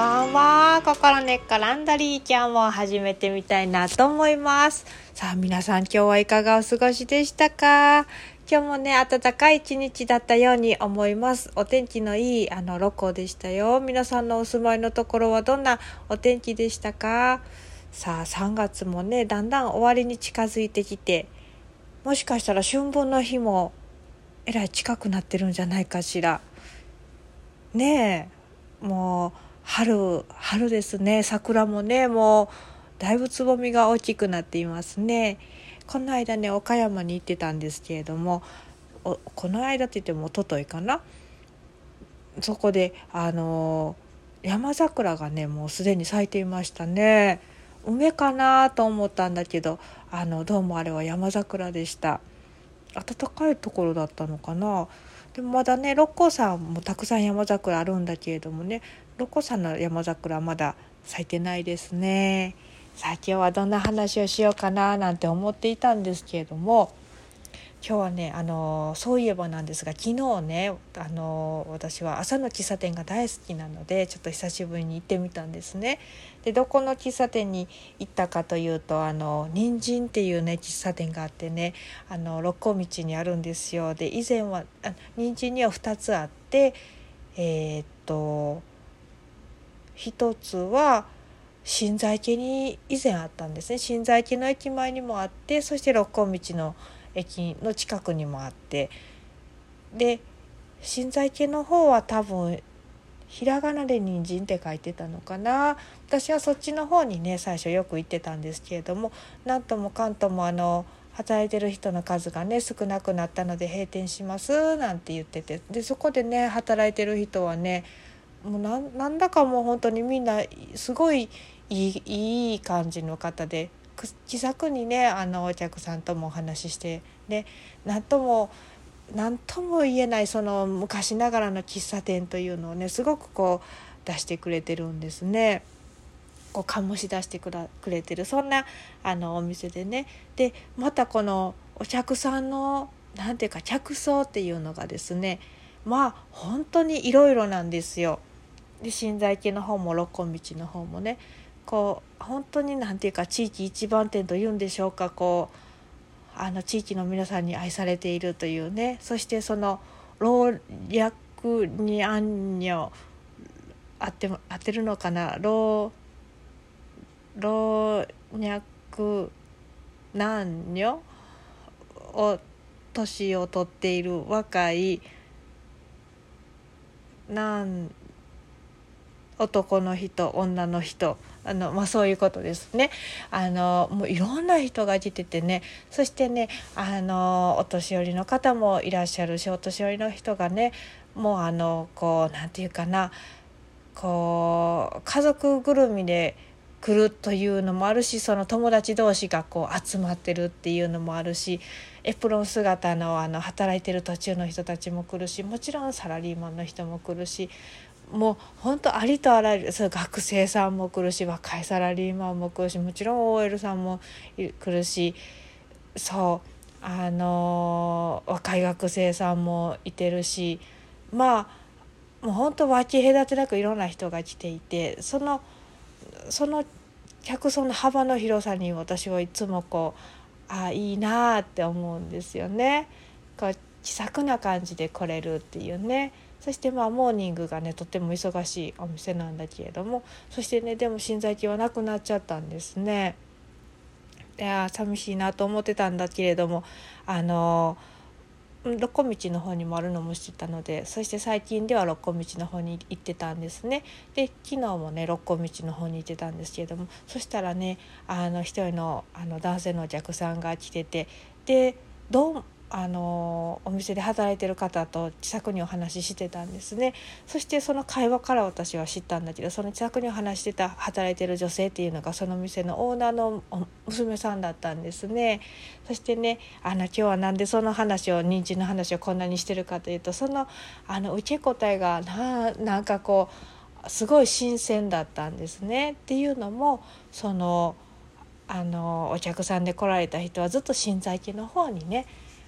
ばんは。心根っこランダリーちゃんも始めてみたいなと思います。さあ皆さん今日はいかがお過ごしでしたか？今日もね暖かい一日だったように思います。お天気のいいあのロコでしたよ。皆さんのお住まいのところはどんなお天気でしたか？さあ3月もねだんだん終わりに近づいてきてもしかしたら春分の日もえらい近くなってるんじゃないかしら。ねえもう春春ですね。桜もねもうだいぶつぼみが大きくなっていますね。この間ね岡山に行ってたんですけれどもこの間って言っても一昨日かな？そこであの山桜がねもうすでに咲いていましたね。梅かなと思ったんだけどあのどうもあれは山桜でした。暖かいところだったのかな？でもまだね六甲山もたくさん山桜あるんだけれどもね六甲山の山桜はまだ咲いてないですねさあ今日はどんな話をしようかななんて思っていたんですけれども今日はねあのそういえばなんですが昨日ねあの私は朝の喫茶店が大好きなのでちょっと久しぶりに行ってみたんですね。でどこの喫茶店に行ったかというとあの人参っていうね喫茶店があってねあの六甲道にあるんですよ。で以前はあ人参には2つあってえー、っと1つは新在家に以前あったんですね新在家の駅前にもあってそして六甲道の駅の近くにもあってで新在家の方は多分ひらがなで人参って書いてたのかな。私はそっちの方にね最初よく行ってたんですけれどもなんともかんともあの働いてる人の数がね少なくなったので閉店しますなんて言ってて。でそこでね働いてる人はねもうなんだかもう本当にみんなすごいいいいい感じの方で気さくにねあのお客さんともお話ししてで何とも何とも言えないその昔ながらの喫茶店というのをねすごくこう出してくれてるんですね。こう醸し出してくれてるそんなあのお店でねでまたこのお客さんの何ていうか客層っていうのがですねまあ本当にいろいろなんですよ。で新在家の方も六本道の方もねこう本当に何て言うか地域一番店というんでしょうかこうあの地域の皆さんに愛されているというね。そしてその老若にゃんにょ合って合ってるのかな。老老若男女を年を取っている若いなん男の人女の人あの、まあ、そういうことですね。あのもういろんな人が来ててね。そしてねあのお年寄りの方もいらっしゃるしお年寄りの人がねもうあのこうなんていうかな。こう家族ぐるみで来るというのもあるしその友達同士がこう集まってるっていうのもあるしエプロン姿のあの働いてる途中の人たちも来るしもちろんサラリーマンの人も来るしもう本当ありとあらゆるそ学生さんも来るし若いサラリーマンも来るしもちろん OL さんも来るしそうあの若い学生さんもいてるしまあもう本当分け隔てなくいろんな人が来ていてそのその客層の幅の広さに私はいつもこうああいいなあって思うんですよね。こう気さくな感じで来れるっていうね。そしてまあモーニングがねとても忙しいお店なんだけれどもそしてねでも新在地はなくなっちゃったんですね。いや寂しいなと思ってたんだけれどもあの六甲道の方にもあるのも知ってたのでそして最近では六甲道の方に行ってたんですねで昨日もね六甲道の方に行ってたんですけれどもそしたらねあの一人のあの男性のお客さんが来ててでどうあのお店で働いてる方と気さくにお話ししてたんですね。そしてその会話から私は知ったんだけどその気さくにお話してた働いてる女性っていうのがその店のオーナーの娘さんだったんですね。そしてねあの今日は何でその話を認知の話をこんなにしてるかというとそのあの受け答えがななんかこうすごい新鮮だったんですね。っていうのもそのあのお客さんで来られた人はずっと新在家の方にね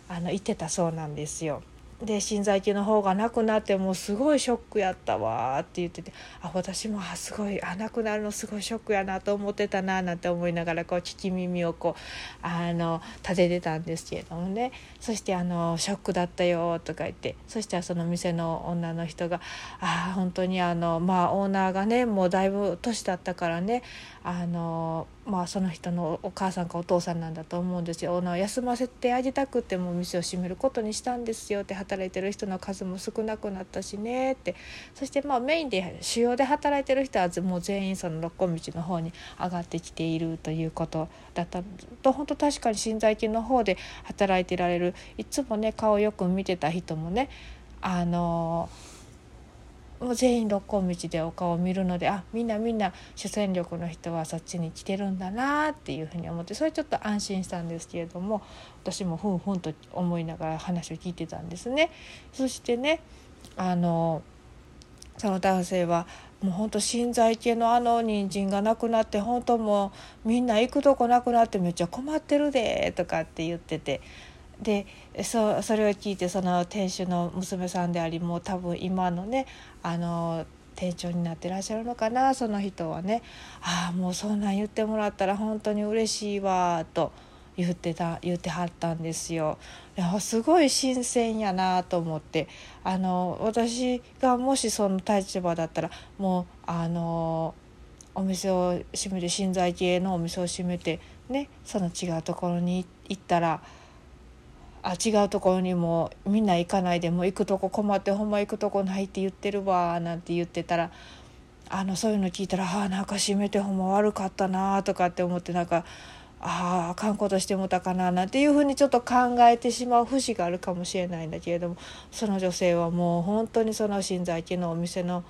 あの行ってたそうなんですよ。で心臓系の方がなくなってもうすごいショックやったわって言っててあ私もあすごいあなくなるのすごいショックやなと思ってたななんて思いながらこう聞き耳をこうあの立ててたんですけれどもねそしてあの「ショックだったよ」とか言ってそしたらその店の女の人が「ああ本当にあのまあオーナーがねもうだいぶ年だったからねあのまあその人のお母さんかお父さんなんだと思うんですよ。休ませてあげたくても店を閉めることにしたんですよって働いてる人の数も少なくなったしねってそしてまあメインで主要で働いてる人はもう全員その六甲道の方に上がってきているということだったと本当確かに心在金の方で働いていられるいつもね顔よく見てた人もねあのもう全員六甲道でお顔を見るのであみんなみんな主戦力の人はそっちに来てるんだなっていうふうに思ってそれちょっと安心したんですけれども私もふんふんと思いながら話を聞いてたんですね。そしてねあのその男性はもうほんと心在系のあの人参がなくなって本当もうみんな行くとこなくなってめっちゃ困ってるでとかって言っててでそそれを聞いてその店主の娘さんでありもう多分今のねあの店長になってらっしゃるのかなその人はね「ああもうそんなん言ってもらったら本当に嬉しいわ」と言ってた言ってはったんですよ。すごい新鮮やなと思ってあの私がもしその立場だったらもうあのお店を閉めて新在系のお店を閉めてねその違うところに行ったら。あ違うところにもみんな行かないでも行くとこ困ってほんま行くとこないって言ってるわなんて言ってたらあのそういうの聞いたら「あなんか閉めてほんま悪かったな」とかって思ってなんかあああかんことしてもたかななんていうふうにちょっと考えてしまう節があるかもしれないんだけれどもその女性はもう本当にその新在家のお店の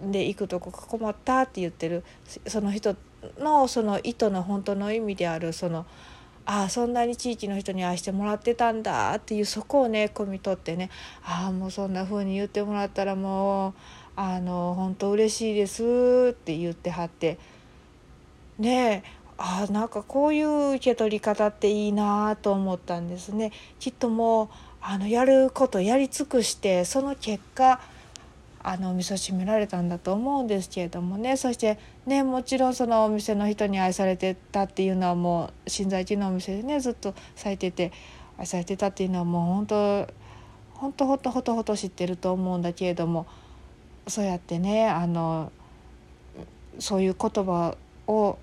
で行くとこ困ったって言ってるその人のその意図の本当の意味であるその「ああそんなに地域の人に愛してもらってたんだっていうそこをね汲み取ってねああもうそんな風に言ってもらったらもうあの本当嬉しいですって言ってはってねえあなんかこういう受け取り方っていいなと思ったんですね。きっともうあのやることやり尽くしてその結果あの味噌締められたんだと思うんですけれどもね。そしてねもちろんそのお店の人に愛されてたっていうのはもう新在地のお店でねずっと咲いてて愛されてたっていうのはもう本当本当ほとほとほと知ってると思うんだけれどもそうやってねあのそういう言葉を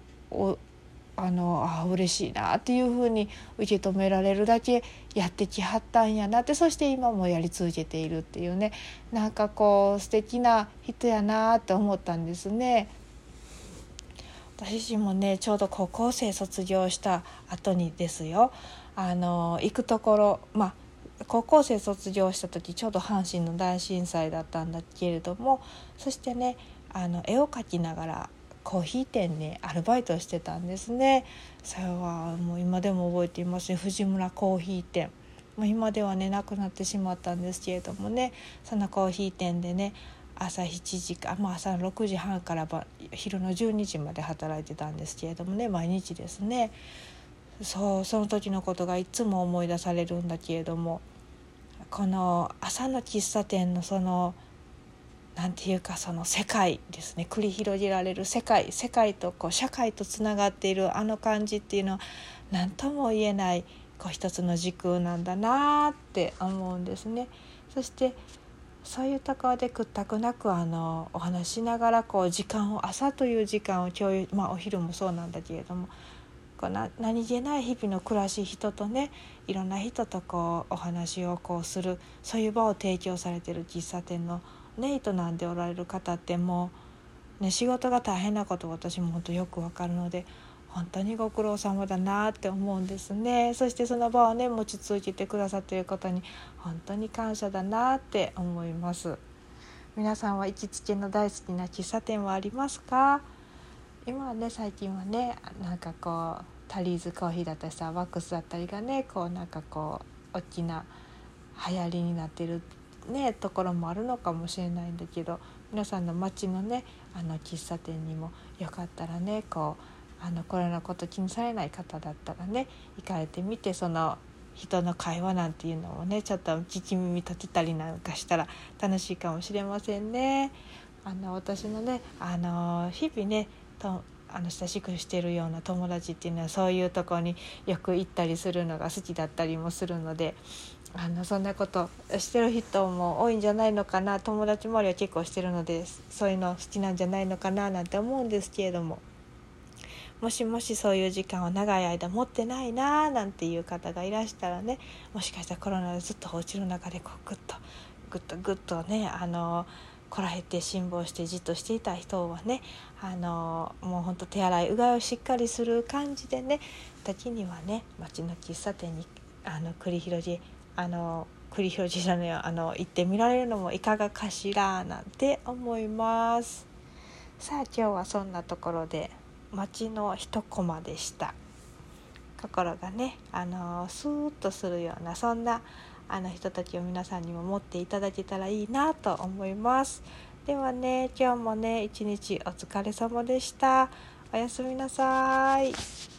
あのあ嬉しいなっていうふうに受け止められるだけやってきはったんやなってそして今もやり続けているっていうねなんかこう素敵な人やなって思ったんですね。私自身もねちょうど高校生卒業した後にですよあの行くところまあ高校生卒業した時ちょうど阪神の大震災だったんだけれどもそしてねあの絵を描きながらコーヒー店にアルバイトしてたんですね。それはもう今でも覚えています藤村コーヒー店。もう今ではねなくなってしまったんですけれどもね。そのコーヒー店でね朝7時か、まあ、朝6時半から昼の12時まで働いてたんですけれどもね。毎日ですね。そうその時のことがいつも思い出されるんだけれども。この朝の喫茶店のその何て言うかその世界ですね繰り広げられる世界世界とこう社会とつながっているあの感じっていうのは何とも言えないこう一つの時空なんだなって思うんですね。そしてそういうところで屈託なくあのお話しながらこう時間を朝という時間を共有まあお昼もそうなんだけれどもこうな何気ない日々の暮らし人とねいろんな人とこうお話をこうするそういう場を提供されてる喫茶店のね営んでおられる方ってもう、ね、仕事が大変なこと私も本当よくわかるので本当にご苦労様だなって思うんですね。そしてその場をね持ち続けてくださっていることに本当に感謝だなって思います。皆さんは行きつけの大好きな喫茶店はありますか？今はね最近はねなんかこうタリーズコーヒーだったりさワックスだったりがねこうなんかこう大きな流行りになってるねところもあるのかもしれないんだけど皆さんの街のねあの喫茶店にもよかったらねこうあのこれのこと気にされない方だったらね行かれてみてその人の会話なんていうのもねちょっと聞き耳立てたりなんかしたら楽しいかもしれませんね。あの私のねあの日々ねあの親しくしてるような友達っていうのはそういうとこによく行ったりするのが好きだったりもするのであのそんなことしてる人も多いんじゃないのかな。友達周りは結構してるのでそういうの好きなんじゃないのかななんて思うんですけれども。もしもしそういう時間を長い間持ってないなーなんていう方がいらしたらねもしかしたらコロナでずっとお家の中でこうグッとグッとグッとねあのこらえて辛抱してじっとしていた人はねあのもうほんと手洗いうがいをしっかりする感じでね時にはね町の喫茶店にあの繰り広げあの繰り広げじゃねあの行ってみられるのもいかがかしらなんて思います。さあ今日はそんなところで町の一コマでした。心がねあのスーッとするようなそんなあの人たちを皆さんにも持っていただけたらいいなと思います。ではね今日もね一日お疲れ様でした。おやすみなさい。